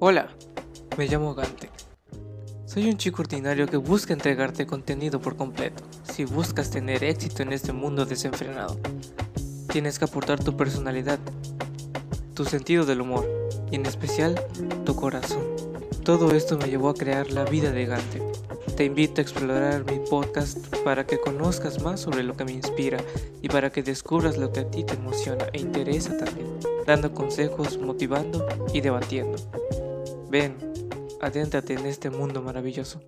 Hola, me llamo Gante. Soy un chico ordinario que busca entregarte contenido por completo. Si buscas tener éxito en este mundo desenfrenado, tienes que aportar tu personalidad, tu sentido del humor y en especial tu corazón. Todo esto me llevó a crear la vida de Gante. Te invito a explorar mi podcast para que conozcas más sobre lo que me inspira y para que descubras lo que a ti te emociona e interesa también, dando consejos, motivando y debatiendo. Ven, adéntrate en este mundo maravilloso.